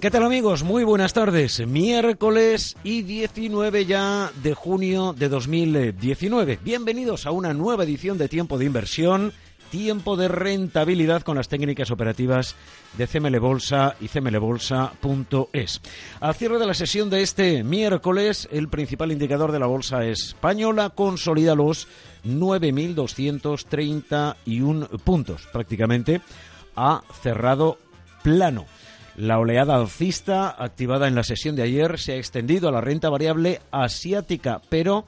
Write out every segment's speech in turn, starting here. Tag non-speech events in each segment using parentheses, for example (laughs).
¿Qué tal amigos? Muy buenas tardes. Miércoles y 19 ya de junio de 2019. Bienvenidos a una nueva edición de Tiempo de Inversión, Tiempo de Rentabilidad con las técnicas operativas de CML Bolsa y cmlbolsa.es. Al cierre de la sesión de este miércoles, el principal indicador de la bolsa española consolida los 9.231 puntos. Prácticamente ha cerrado plano. La oleada alcista activada en la sesión de ayer se ha extendido a la renta variable asiática, pero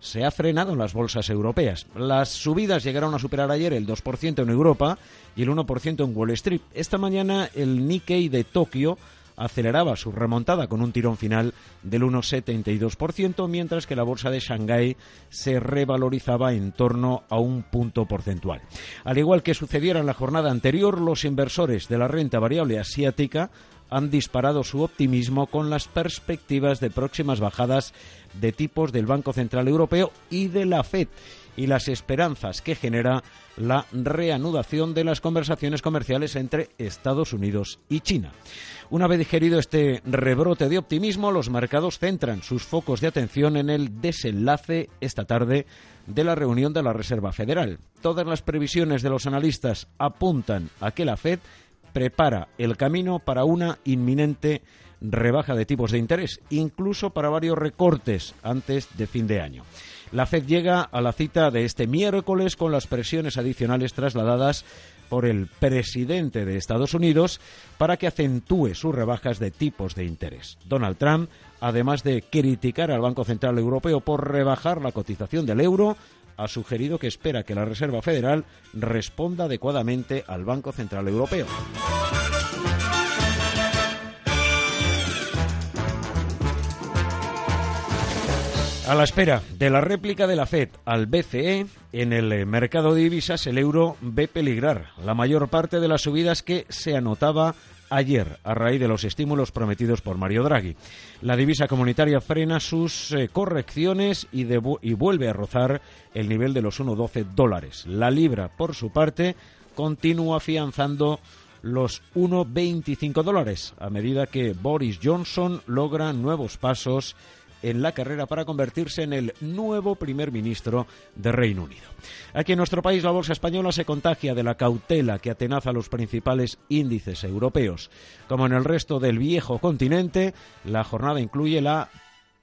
se ha frenado en las bolsas europeas. Las subidas llegaron a superar ayer el 2% en Europa y el 1% en Wall Street. Esta mañana el Nikkei de Tokio aceleraba su remontada con un tirón final del 1,72%, mientras que la bolsa de Shanghái se revalorizaba en torno a un punto porcentual. Al igual que sucediera en la jornada anterior, los inversores de la renta variable asiática han disparado su optimismo con las perspectivas de próximas bajadas de tipos del Banco Central Europeo y de la Fed y las esperanzas que genera la reanudación de las conversaciones comerciales entre Estados Unidos y China. Una vez digerido este rebrote de optimismo, los mercados centran sus focos de atención en el desenlace esta tarde de la reunión de la Reserva Federal. Todas las previsiones de los analistas apuntan a que la Fed prepara el camino para una inminente rebaja de tipos de interés, incluso para varios recortes antes de fin de año. La Fed llega a la cita de este miércoles con las presiones adicionales trasladadas por el presidente de Estados Unidos para que acentúe sus rebajas de tipos de interés. Donald Trump, además de criticar al Banco Central Europeo por rebajar la cotización del euro, ha sugerido que espera que la Reserva Federal responda adecuadamente al Banco Central Europeo. A la espera de la réplica de la Fed al BCE, en el mercado de divisas el euro ve peligrar la mayor parte de las subidas que se anotaba ayer a raíz de los estímulos prometidos por Mario Draghi. La divisa comunitaria frena sus eh, correcciones y, y vuelve a rozar el nivel de los 1,12 dólares. La libra, por su parte, continúa afianzando los 1,25 dólares a medida que Boris Johnson logra nuevos pasos en la carrera para convertirse en el nuevo primer ministro de Reino Unido. Aquí en nuestro país la bolsa española se contagia de la cautela que atenaza los principales índices europeos. Como en el resto del viejo continente, la jornada incluye la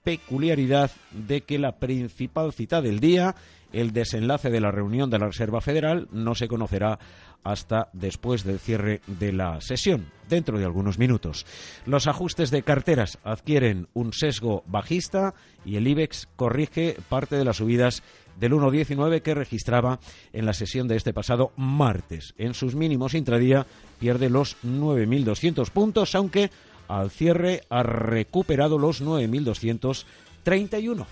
peculiaridad de que la principal cita del día, el desenlace de la reunión de la Reserva Federal, no se conocerá hasta después del cierre de la sesión, dentro de algunos minutos. Los ajustes de carteras adquieren un sesgo bajista y el IBEX corrige parte de las subidas del 1,19 que registraba en la sesión de este pasado martes. En sus mínimos intradía pierde los 9.200 puntos, aunque al cierre ha recuperado los 9.231.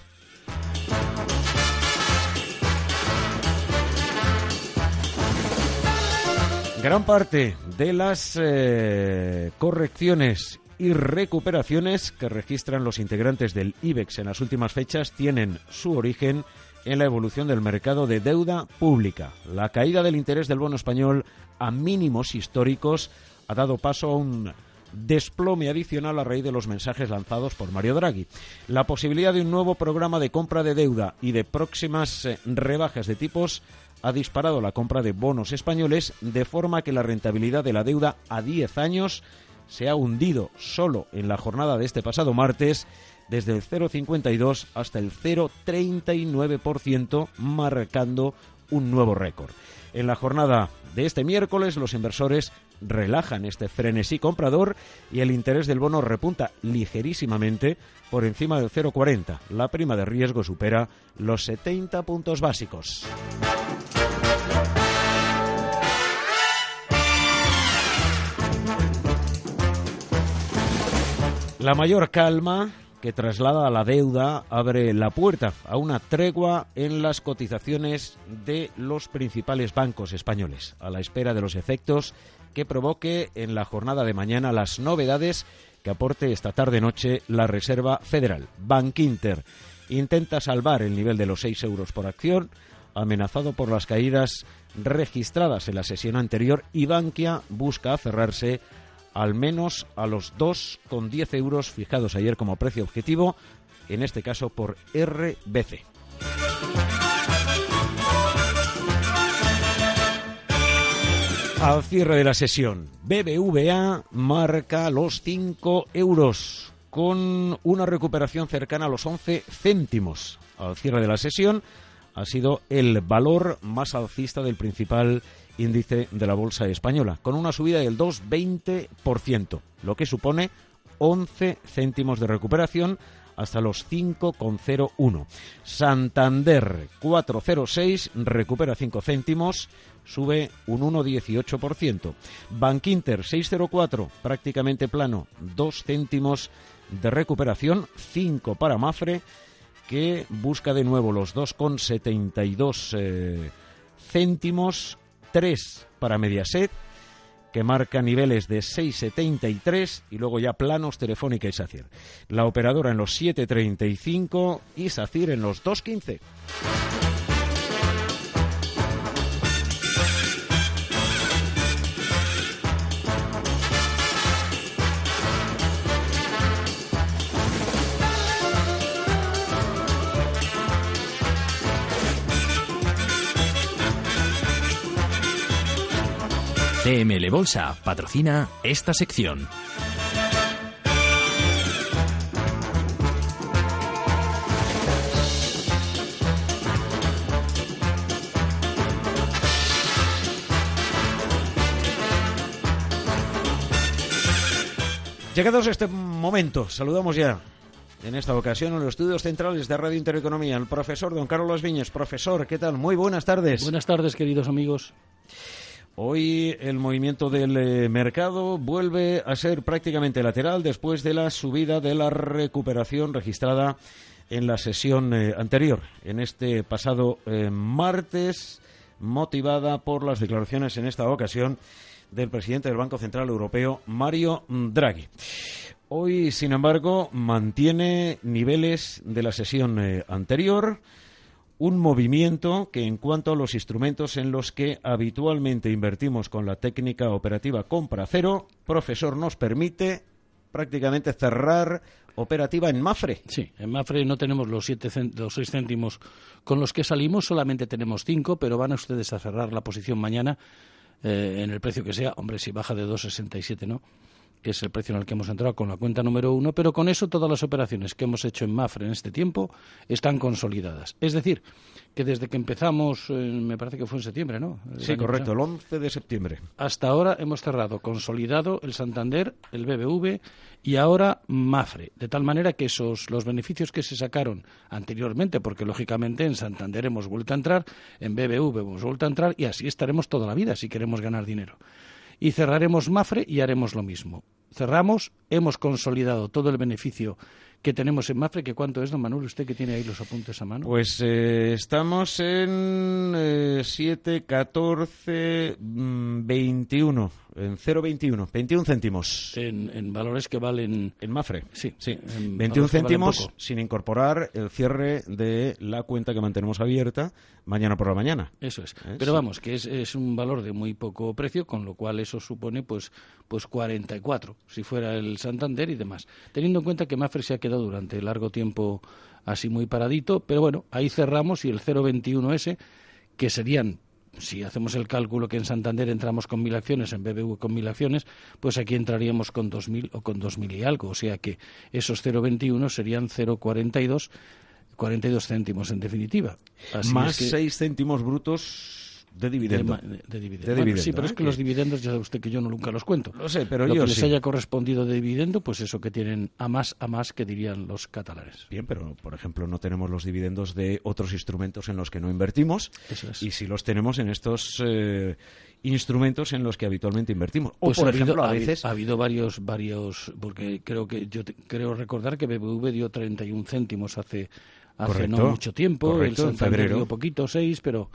Gran parte de las eh, correcciones y recuperaciones que registran los integrantes del IBEX en las últimas fechas tienen su origen en la evolución del mercado de deuda pública. La caída del interés del bono español a mínimos históricos ha dado paso a un desplome adicional a raíz de los mensajes lanzados por Mario Draghi. La posibilidad de un nuevo programa de compra de deuda y de próximas eh, rebajas de tipos ha disparado la compra de bonos españoles de forma que la rentabilidad de la deuda a 10 años se ha hundido solo en la jornada de este pasado martes desde el 0,52 hasta el 0,39%, marcando un nuevo récord. En la jornada de este miércoles, los inversores relajan este frenesí comprador y el interés del bono repunta ligerísimamente por encima del 0,40. La prima de riesgo supera los 70 puntos básicos. La mayor calma que traslada a la deuda abre la puerta a una tregua en las cotizaciones de los principales bancos españoles, a la espera de los efectos que provoque en la jornada de mañana las novedades que aporte esta tarde-noche la Reserva Federal. Bank Inter intenta salvar el nivel de los 6 euros por acción, amenazado por las caídas registradas en la sesión anterior, y Bankia busca cerrarse al menos a los 2,10 euros fijados ayer como precio objetivo, en este caso por RBC. Al cierre de la sesión, BBVA marca los 5 euros con una recuperación cercana a los 11 céntimos. Al cierre de la sesión ha sido el valor más alcista del principal índice de la bolsa española, con una subida del 2,20%, lo que supone 11 céntimos de recuperación hasta los 5,01. Santander 4,06 recupera 5 céntimos, sube un 1,18%. Bankinter 6,04 prácticamente plano, 2 céntimos de recuperación, 5 para Mafre que busca de nuevo los 2,72 eh, céntimos 3 para Mediaset, que marca niveles de 6,73 y luego ya planos Telefónica y SACIR. La operadora en los 7,35 y SACIR en los 2,15. CML Bolsa patrocina esta sección. Llegados a este momento, saludamos ya en esta ocasión en los estudios centrales de Radio Intereconomía al profesor don Carlos Viñes. Profesor, ¿qué tal? Muy buenas tardes. Buenas tardes, queridos amigos. Hoy el movimiento del eh, mercado vuelve a ser prácticamente lateral después de la subida de la recuperación registrada en la sesión eh, anterior, en este pasado eh, martes, motivada por las declaraciones en esta ocasión del presidente del Banco Central Europeo, Mario Draghi. Hoy, sin embargo, mantiene niveles de la sesión anterior un movimiento que en cuanto a los instrumentos en los que habitualmente invertimos con la técnica operativa compra cero, profesor nos permite prácticamente cerrar operativa en Mafre. Sí, en Mafre no tenemos los, siete los seis céntimos con los que salimos, solamente tenemos cinco, pero van a ustedes a cerrar la posición mañana eh, en el precio que sea. Hombre, si baja de 2,67, ¿no? Que es el precio en el que hemos entrado con la cuenta número uno, pero con eso todas las operaciones que hemos hecho en Mafre en este tiempo están consolidadas. Es decir, que desde que empezamos, me parece que fue en septiembre, ¿no? sí, correcto, el 11 de septiembre. Hasta ahora hemos cerrado consolidado el Santander, el BBV y ahora Mafre, de tal manera que esos los beneficios que se sacaron anteriormente, porque lógicamente en Santander hemos vuelto a entrar, en BBV hemos vuelto a entrar y así estaremos toda la vida si queremos ganar dinero y cerraremos Mafre y haremos lo mismo. Cerramos, hemos consolidado todo el beneficio que tenemos en Mafre, que cuánto es, don Manuel, usted que tiene ahí los apuntes a mano. Pues eh, estamos en eh, 7, 14, 21 en 0,21, 21 céntimos. En, valores que valen. En Mafre. Sí, sí. 21 céntimos sin incorporar el cierre de la cuenta que mantenemos abierta mañana por la mañana. Eso es. ¿Eh? Pero vamos, que es, un valor de muy poco precio, con lo cual eso supone pues, pues 44, si fuera el Santander y demás. Teniendo en cuenta que Mafre se ha quedado durante largo tiempo así muy paradito, pero bueno, ahí cerramos y el 0,21S, que serían si hacemos el cálculo que en Santander entramos con mil acciones, en BBV con mil acciones, pues aquí entraríamos con dos mil o con dos mil y algo. O sea que esos 0,21 serían 0,42, 42 céntimos en definitiva. Más seis céntimos brutos De dividendo. De, ma- de dividendo. De Bueno, dividendo, sí, pero ¿eh? es que los dividendos, ya sabe usted que yo no, nunca los cuento. Lo sé, pero Lo yo que les sí. haya correspondido de dividendo, pues eso que tienen a más, a más que dirían los catalanes. Bien, pero por ejemplo no tenemos los dividendos de otros instrumentos en los que no invertimos Eso es. y sí los tenemos en estos eh, instrumentos en los que habitualmente invertimos. O Pues por ha habido- ejemplo a veces ha habido varios, varios, porque creo que yo te- creo recordar que BBV dio 31 céntimos hace, hace Correcto, no mucho tiempo, correcto, el en febrero. dio poquito, 6, pero,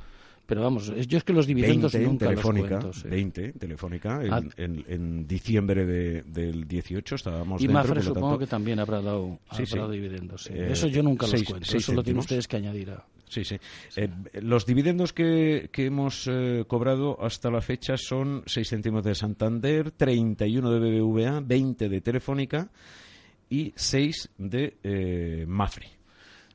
pero vamos, yo es que los 20 dividendos en nunca Telefónica, los cuento. sí. 20 en Telefónica en, Ah. en- en diciembre de- del 18 estábamos Y dentro, Mafre supongo tanto- que también habrá dado, Sí, habrá sí. dado dividendos. Eh, eso yo nunca seis- los cuento, eso lo tienen ustedes que añadir a... Sí, sí. Eh, los dividendos que, que hemos eh, cobrado hasta la fecha son 6 céntimos de Santander, 31 de BBVA, 20 de Telefónica y 6 de eh, Mafre.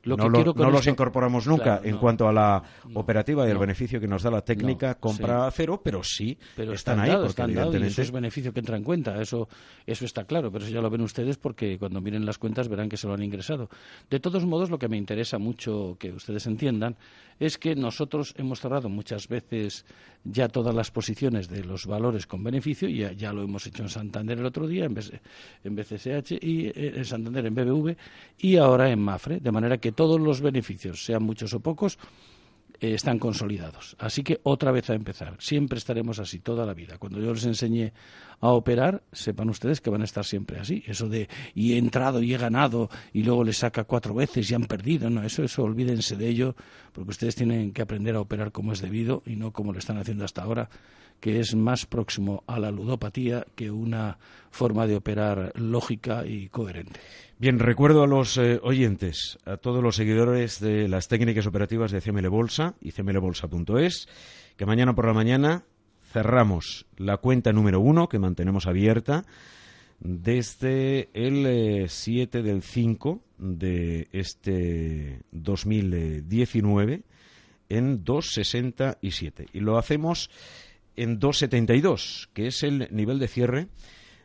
Lo no que lo- quiero con no los esto- incorporamos nunca Claro, en no. cuanto a la No, operativa y el beneficio que nos da la técnica compra a cero, pero sí pero están, están, ahí porque están dados, y eso evidentemente es beneficio que entra en cuenta, eso, eso está claro, pero eso ya lo ven ustedes porque cuando miren las cuentas verán que se lo han ingresado. De todos modos, lo que me interesa mucho que ustedes entiendan es que nosotros hemos cerrado muchas veces ya todas las posiciones de los valores con beneficio, y ya, ya lo hemos hecho en Santander el otro día, en BCSH, y eh, en Santander en BBV, y ahora en Mafre, de manera que todos los beneficios, sean muchos o pocos, eh, están consolidados. Así que otra vez a empezar. Siempre estaremos así toda la vida. Cuando yo les enseñe a operar, sepan ustedes que van a estar siempre así. Eso de y he entrado y he ganado y luego les saca cuatro veces y han perdido. No, eso, eso olvídense de ello, porque ustedes tienen que aprender a operar como es debido y no como lo están haciendo hasta ahora, que es más próximo a la ludopatía que una forma de operar lógica y coherente. Bien, recuerdo a los eh, oyentes, a todos los seguidores de las técnicas operativas de CML Bolsa y cmlbolsa.es, que mañana por la mañana cerramos la cuenta número uno que mantenemos abierta desde el eh, 7 del 5 de este 2019 en 2,67. Y lo hacemos en 2,72, que es el nivel de cierre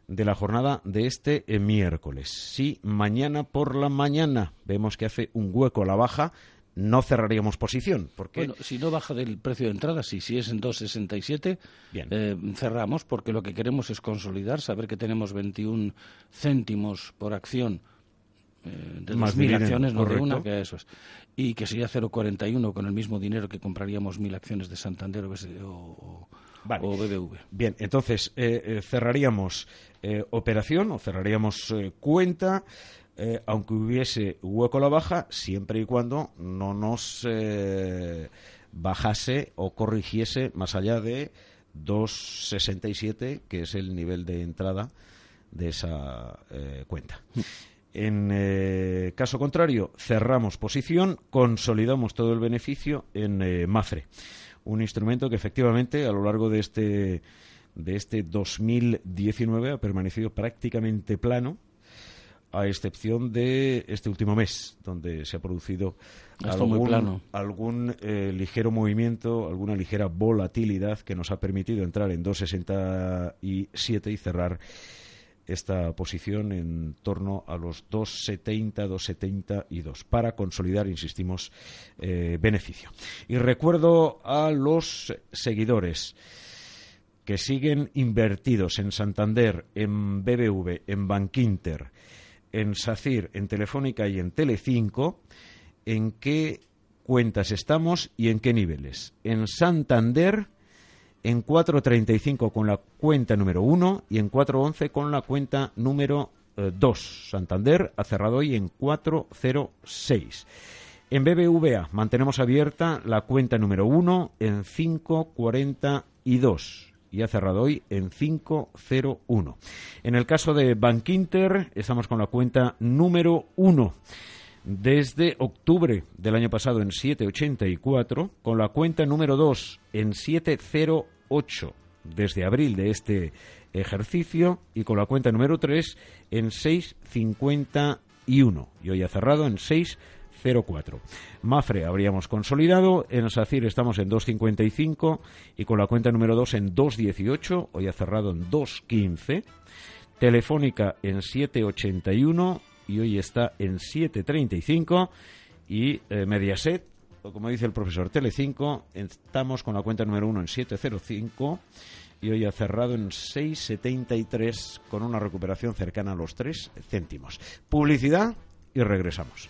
de la jornada de este eh, miércoles. Si mañana por la mañana vemos que hace un hueco a la baja, no cerraríamos posición, porque Bueno, si no baja del precio de entrada, sí, si es en 2,67, Bien. eh, cerramos porque lo que queremos es consolidar, saber que tenemos 21 céntimos por acción eh, de Más 2.000 dividendo, acciones, no de una, que eso es. Y que sería 0,41 con el mismo dinero que compraríamos 1.000 acciones de Santander o, BS o, o- Vale. o BBV. Bien, entonces eh, eh, cerraríamos eh, operación o cerraríamos eh, cuenta, eh, aunque hubiese hueco a la baja, siempre y cuando no nos eh, bajase o corrigiese más allá de 2,67, que es el nivel de entrada de esa eh, cuenta. En caso contrario, cerramos posición, consolidamos todo el beneficio en Mafre, un instrumento que efectivamente a lo largo de este de este 2019 ha permanecido prácticamente plano, a excepción de este último mes, donde se ha producido algún eh, ligero movimiento, alguna ligera volatilidad que nos ha permitido entrar en 2,67 y cerrar esta posición en torno a los 2,70, 2,72 para consolidar, insistimos, eh, beneficio. Y recuerdo a los seguidores que siguen invertidos en Santander, en BBV, en Bankinter, en SACIR, en Telefónica y en Telecinco, en qué cuentas estamos y en qué niveles. En Santander, en 4.35 con la cuenta número 1 y en 4.11 con la cuenta número 2. Santander ha cerrado hoy en 4.06. En BBVA mantenemos abierta la cuenta número 1 en 5.42 y ha cerrado hoy en 501. En el caso de Bankinter, estamos con la cuenta número 1 desde octubre del año pasado en 784, con la cuenta número 2 en 708 desde abril de este ejercicio y con la cuenta número 3 en 651 y hoy ha cerrado en 604. Mafre habríamos consolidado, en SACIR estamos en 2.55 y con la cuenta número 2 en 2.18, hoy ha cerrado en 2.15. Telefónica en 7.81 y hoy está en 7.35 y eh, Mediaset como dice el profesor Telecinco, estamos con la cuenta número uno en 705 y hoy ha cerrado en 6,73 con una recuperación cercana a los 3 céntimos. Publicidad y regresamos.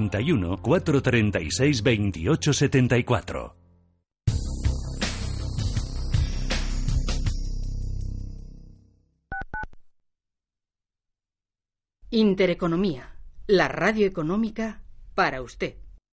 91 436 28 74. Intereconomía, la radio económica para usted.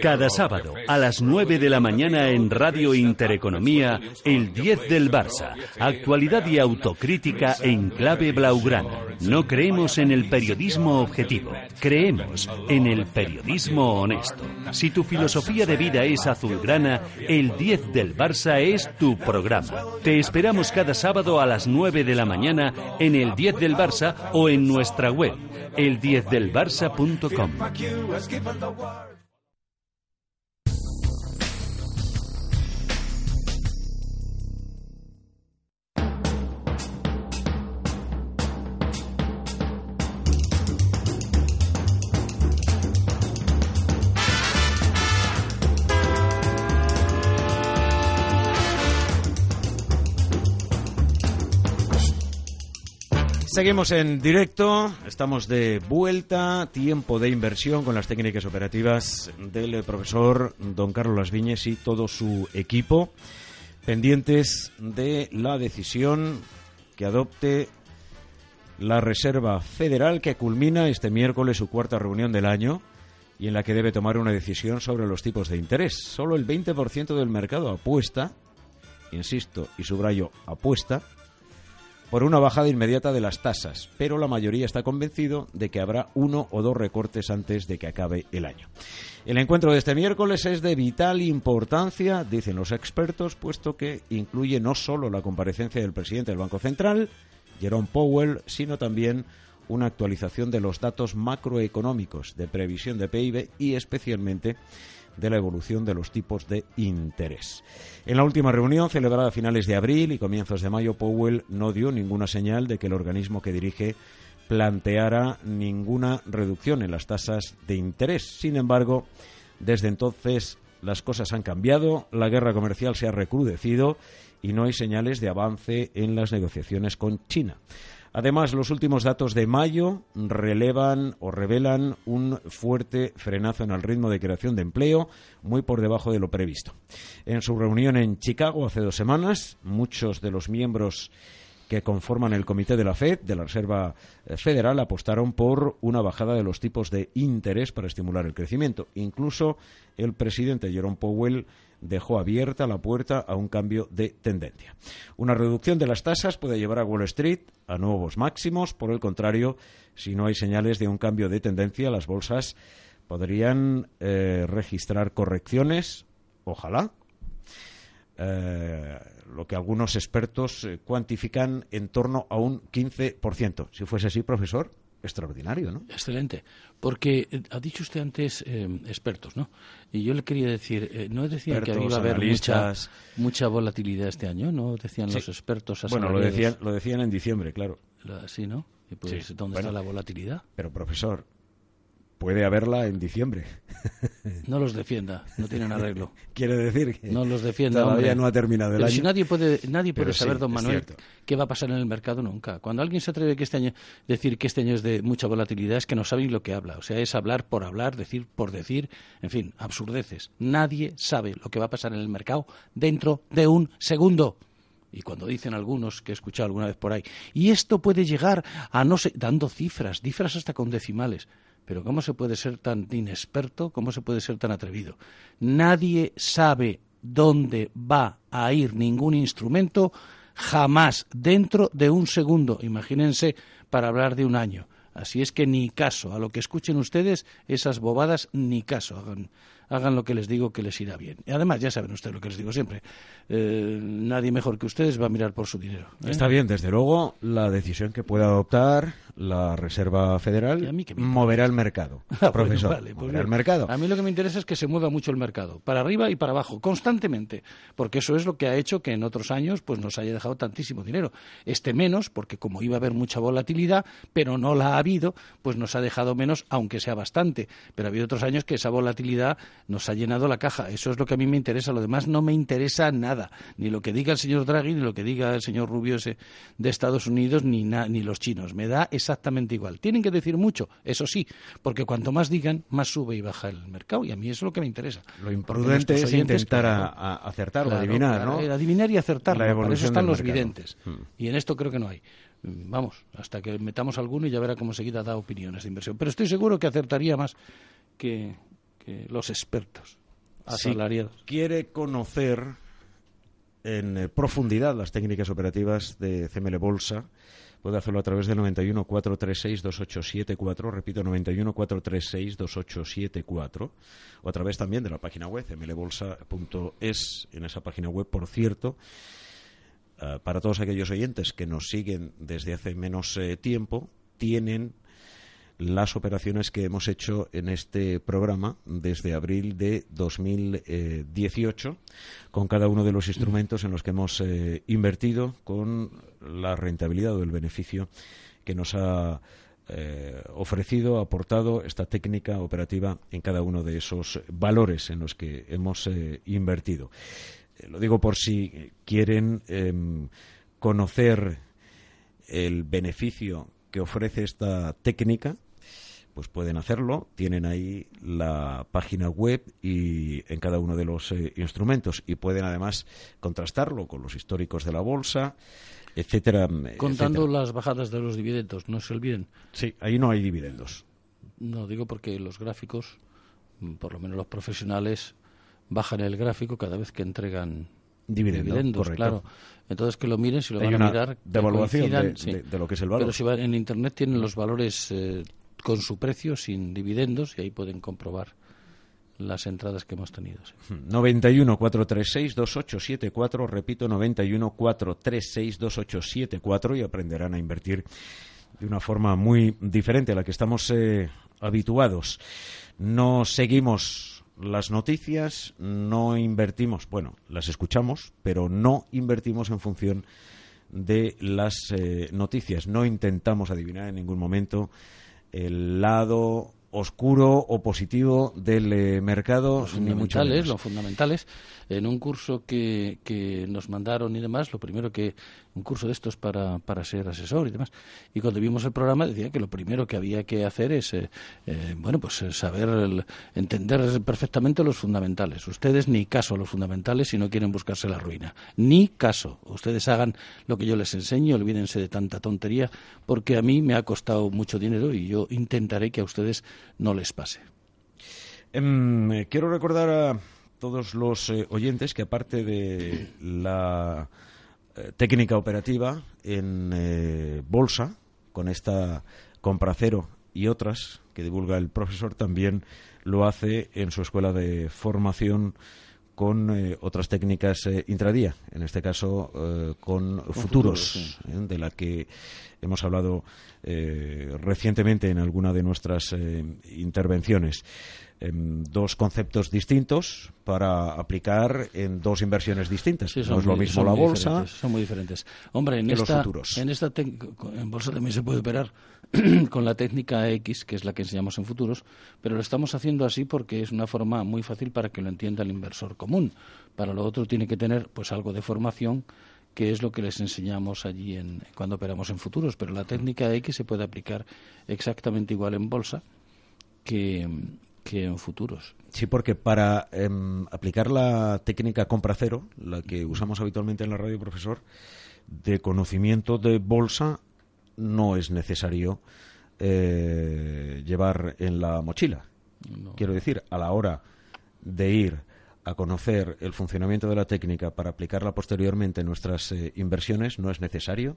Cada sábado a las 9 de la mañana en Radio Intereconomía, el 10 del Barça. Actualidad y autocrítica en clave blaugrana. No creemos en el periodismo objetivo, creemos en el periodismo honesto. Si tu filosofía de vida es azulgrana, el 10 del Barça es tu programa. Te esperamos cada sábado a las 9 de la mañana en el 10 del Barça o en nuestra web, el10delbarça.com. Seguimos en directo, estamos de vuelta, tiempo de inversión con las técnicas operativas del profesor don Carlos Las Viñes y todo su equipo, pendientes de la decisión que adopte la Reserva Federal que culmina este miércoles su cuarta reunión del año y en la que debe tomar una decisión sobre los tipos de interés. Solo el 20% del mercado apuesta, insisto y subrayo, apuesta, por una bajada inmediata de las tasas, pero la mayoría está convencido de que habrá uno o dos recortes antes de que acabe el año. El encuentro de este miércoles es de vital importancia, dicen los expertos, puesto que incluye no solo la comparecencia del presidente del Banco Central, Jerome Powell, sino también una actualización de los datos macroeconómicos de previsión de PIB y especialmente de la evolución de los tipos de interés. En la última reunión, celebrada a finales de abril y comienzos de mayo, Powell no dio ninguna señal de que el organismo que dirige planteara ninguna reducción en las tasas de interés. Sin embargo, desde entonces las cosas han cambiado, la guerra comercial se ha recrudecido y no hay señales de avance en las negociaciones con China. Además, los últimos datos de mayo relevan o revelan un fuerte frenazo en el ritmo de creación de empleo, muy por debajo de lo previsto. En su reunión en Chicago hace dos semanas, muchos de los miembros que conforman el comité de la Fed, de la Reserva eh, Federal, apostaron por una bajada de los tipos de interés para estimular el crecimiento. Incluso el presidente Jerome Powell dejó abierta la puerta a un cambio de tendencia. Una reducción de las tasas puede llevar a Wall Street a nuevos máximos. Por el contrario, si no hay señales de un cambio de tendencia, las bolsas podrían eh, registrar correcciones, ojalá, eh, lo que algunos expertos eh, cuantifican en torno a un 15%. Si fuese así, profesor, extraordinario, ¿no? Excelente, porque eh, ha dicho usted antes eh, expertos, ¿no? Y yo le quería decir, eh, ¿no decían que iba a haber mucha, mucha volatilidad este año? ¿No decían los expertos? Bueno, lo decían, lo decían en diciembre, claro. Sí, ¿no? Y pues, ¿dónde está la volatilidad? Pero, profesor, puede haberla en diciembre. (laughs) No los defienda, no tienen arreglo. (laughs) Quiere decir que no los defienda, todavía no ha terminado el año. Si nadie puede, nadie puede saber, don Manuel, qué va a pasar en el mercado nunca. Cuando alguien se atreve que este año decir que este año es de mucha volatilidad es que no saben lo que habla. O sea, es hablar por hablar, decir por decir, en fin, absurdeces. Nadie sabe lo que va a pasar en el mercado dentro de un segundo. Y cuando dicen algunos, que he escuchado alguna vez por ahí, y esto puede llegar a no sé, dando cifras, cifras hasta con decimales. Pero ¿cómo se puede ser tan inexperto? ¿Cómo se puede ser tan atrevido? Nadie sabe dónde va a ir ningún instrumento jamás dentro de un segundo. Imagínense para hablar de un año. Así es que ni caso. A lo que escuchen ustedes, esas bobadas, ni caso. Hagan, hagan lo que les digo que les irá bien. Y además, ya saben ustedes lo que les digo siempre, eh, nadie mejor que ustedes va a mirar por su dinero. ¿eh? Está bien, desde luego, la decisión que pueda adoptar la Reserva Federal moverá el mercado. Ah, profesor, pues el mercado. A mí lo que me interesa es que se mueva mucho el mercado, para arriba y para abajo, constantemente, porque eso es lo que ha hecho que en otros años pues nos haya dejado tantísimo dinero. Este menos, porque como iba a haber mucha volatilidad, pero no la ha habido, pues nos ha dejado menos, aunque sea bastante. Pero ha habido otros años que esa volatilidad nos ha llenado la caja. Eso es lo que a mí me interesa. Lo demás no me interesa nada. Ni lo que diga el señor Draghi, ni lo que diga el señor Rubio de Estados Unidos, ni, ni los chinos. Me da exactamente igual. Tienen que decir mucho, eso sí, porque cuanto más digan, más sube y baja el mercado. Y a mí eso es lo que me interesa. Lo imprudente es intentar acertar o adivinar, ¿no? Adivinar y acertar. Para eso están los videntes. Hmm. Y en esto creo que no hay vamos, hasta que metamos alguno y ya verá cómo seguida da opiniones de inversión. Pero estoy seguro que acertaría más que, los expertos asalariados. Si quiere conocer en eh, profundidad las técnicas operativas de CML Bolsa, puede hacerlo a través del 91 436 2874, repito, 91 436 2874, o a través también de la página web cmlbolsa.es. En esa página web, por cierto, eh, para todos aquellos oyentes que nos siguen desde hace menos eh, tiempo, tienen las operaciones que hemos hecho en este programa desde abril de 2018 con cada uno de los instrumentos en los que hemos eh, invertido con la rentabilidad o el beneficio que nos ha eh, ofrecido, aportado esta técnica operativa en cada uno de esos valores en los que hemos eh, invertido. lo digo por si quieren em, conocer el beneficio que ofrece esta técnica pues pueden hacerlo. Tienen ahí la página web y en cada uno de los eh, instrumentos y pueden además contrastarlo con los históricos de la bolsa, etcétera. Contando las bajadas de los dividendos, no se olviden. Sí, ahí no hay dividendos. No digo porque los gráficos, mm, por lo menos los profesionales, bajan el gráfico cada vez que entregan dividendos, claro. Entonces que lo miren si lo van a mirar. Devaluación de, de, lo que es el valor. Pero si van en internet tienen los valores eh, con su precio, sin dividendos, y ahí pueden comprobar las entradas que hemos tenido. 91 436 2874, repito, 91 436 2874 y aprenderán a invertir de una forma muy diferente a la que estamos eh, habituados. No seguimos las noticias, no invertimos, bueno, las escuchamos, pero no invertimos en función de las eh, noticias. No intentamos adivinar en ningún momento el lado oscuro o positivo del eh, mercado, los ni mucho fundamentales, menos. los fundamentales. En un curso que, que nos mandaron y demás, lo primero que, un curso de estos para, para ser asesor y demás, y cuando vimos el programa decía que lo primero que había que hacer es, eh, eh, bueno, pues eh, saber, entender perfectamente los fundamentales. Ustedes ni caso a los fundamentales si no quieren buscarse la ruina. Ni caso. Ustedes hagan lo que yo les enseño, olvídense de tanta tontería, porque a mí me ha costado mucho dinero y yo intentaré que a ustedes no les pase. Em, quiero recordar a todos los oyentes que aparte de la técnica operativa en eh, bolsa, con esta compra cero y otras que divulga el profesor, también lo hace en su escuela de formación con eh, otras técnicas eh, intradía, en este caso eh, con, futuros, futuros, eh, de la que hemos hablado eh, recientemente en alguna de nuestras eh, intervenciones. Em, dos conceptos distintos para aplicar en dos inversiones distintas. Sí, no es lo mismo la bolsa. Son muy diferentes. Hombre, en los esta, futuros. En, esta en bolsa también se puede operar (clears throat) con la técnica X, que es la que enseñamos en futuros, pero lo estamos haciendo así porque es una forma muy fácil para que lo entienda el inversor común. Para lo otro tiene que tener pues algo de formación que es lo que les enseñamos allí en, cuando operamos en futuros, pero la técnica X se puede aplicar exactamente igual en bolsa que, que en futuros. Sí, porque para em, aplicar la técnica compra cero, la que usamos habitualmente en la radio, profesor, de conocimiento de bolsa, no es necesario eh, llevar en la mochila. Quiero decir, a la hora de ir a conocer el funcionamiento de la técnica para aplicarla posteriormente en nuestras eh, inversiones, no es necesario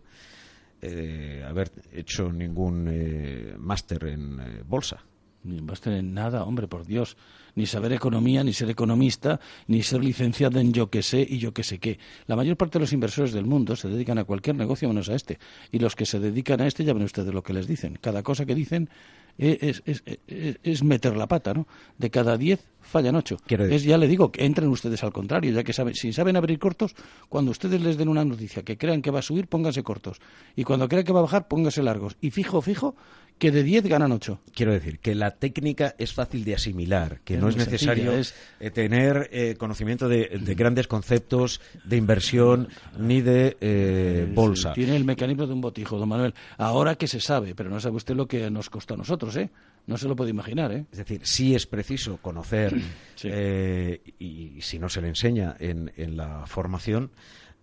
eh, haber hecho ningún eh, máster en eh, bolsa. Ni a tener nada, hombre, por Dios. Ni saber economía, ni ser economista, ni ser licenciado en yo que sé y yo que sé qué. La mayor parte de los inversores del mundo se dedican a cualquier negocio menos a este. Y los que se dedican a este, ya ven ustedes lo que les dicen. Cada cosa que dicen es, es, es- es meter la pata, ¿no? De cada diez fallan ocho. Quiero decir- Es, ya le digo, que entren ustedes al contrario, ya que saben, si saben abrir cortos, cuando ustedes les den una noticia que crean que va a subir, pónganse cortos. Y cuando crean que va a bajar, pónganse largos. Y fijo, fijo, que de diez ganan ocho. Quiero decir que la técnica es fácil de asimilar, que Es no es necesario sencilla, es- eh, tener eh, conocimiento de, de grandes conceptos de inversión ni de eh, bolsa. Tiene el mecanismo de un botijo, don Manuel. Ahora que se sabe, pero no sabe usted lo que nos costó a nosotros, ¿eh? No se lo puede imaginar, ¿eh? Es decir, sí es preciso conocer, Sí. eh, y, si no se le enseña en, en la formación,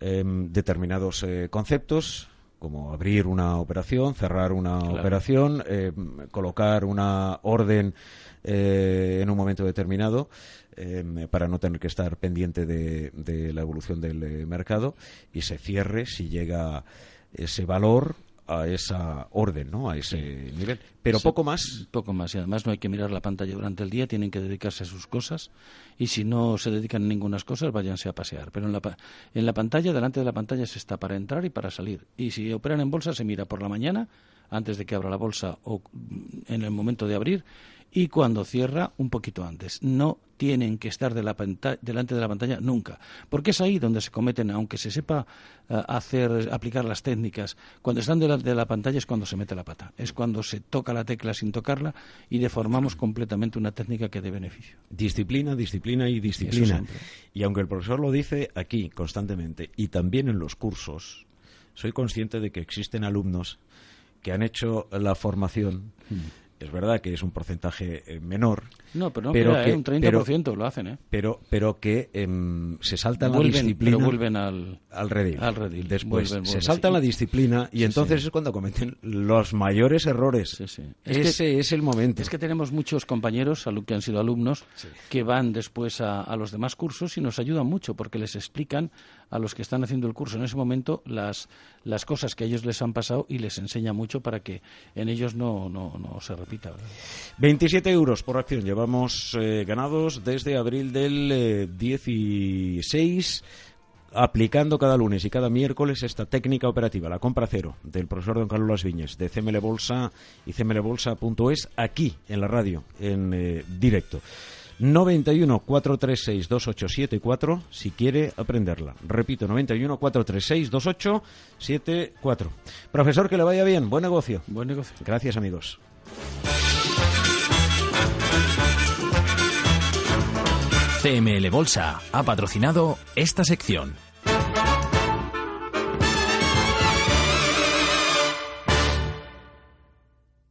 em, determinados eh, conceptos, como abrir una operación, cerrar una Claro. operación, em, colocar una orden eh, en un momento determinado, em, para no tener que estar pendiente de, de la evolución del eh, mercado, y se cierre si llega ese valor a esa orden, ¿no? A ese nivel. Pero poco más Poco más. Y además no hay que mirar la pantalla durante el día, tienen que dedicarse a sus cosas. Y si no se dedican a ninguna cosas, váyanse a pasear. Pero en la, en la pantalla, delante de la pantalla, se está para entrar y para salir. Y si operan en bolsa, se mira por la mañana, antes de que abra la bolsa o mm, en el momento de abrir, y cuando cierra, un poquito antes. No tienen que estar de la panta- delante de la pantalla nunca. Porque es ahí donde se cometen, aunque se sepa eh, hacer, aplicar las técnicas, cuando están delante de la pantalla es cuando se mete la pata. Es cuando se toca la tecla sin tocarla y deformamos completamente una técnica que dé beneficio. Disciplina, disciplina y disciplina. Y aunque el profesor lo dice aquí constantemente y también en los cursos, soy consciente de que existen alumnos que han hecho la formación. Es verdad que es un porcentaje eh, menor, No, pero no Pero crea, que- ¿eh? un 30% lo hacen, ¿eh? pero, pero que em, se saltan la disciplina pero vuelven al... al redil. al redil. Después Vuelven, se vuelven, saltan sí. la disciplina y Sí, entonces sí. es cuando cometen los mayores errores. Es que- Ese es el momento. Es que tenemos muchos compañeros que han sido alumnos que van después a, a los demás cursos y nos ayudan mucho porque les explican a los que están haciendo el curso en ese momento las, las cosas que a ellos les han pasado y les enseña mucho para que en ellos no, no, no se repita. ¿Verdad? 27 euros por acción llevamos eh, ganados desde abril del eh, 16 aplicando cada lunes y cada miércoles esta técnica operativa, la compra cero del profesor don Carlos Las Viñes de CML Bolsa y cmlbolsa.es aquí en la radio en eh, directo. 91 436 2874 si quiere aprenderla. Repito, 91 436 2874. Profesor, que le vaya bien. Buen negocio. Buen negocio. Gracias, amigos. CML Bolsa ha patrocinado esta sección.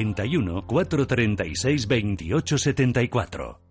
91 436 28 74.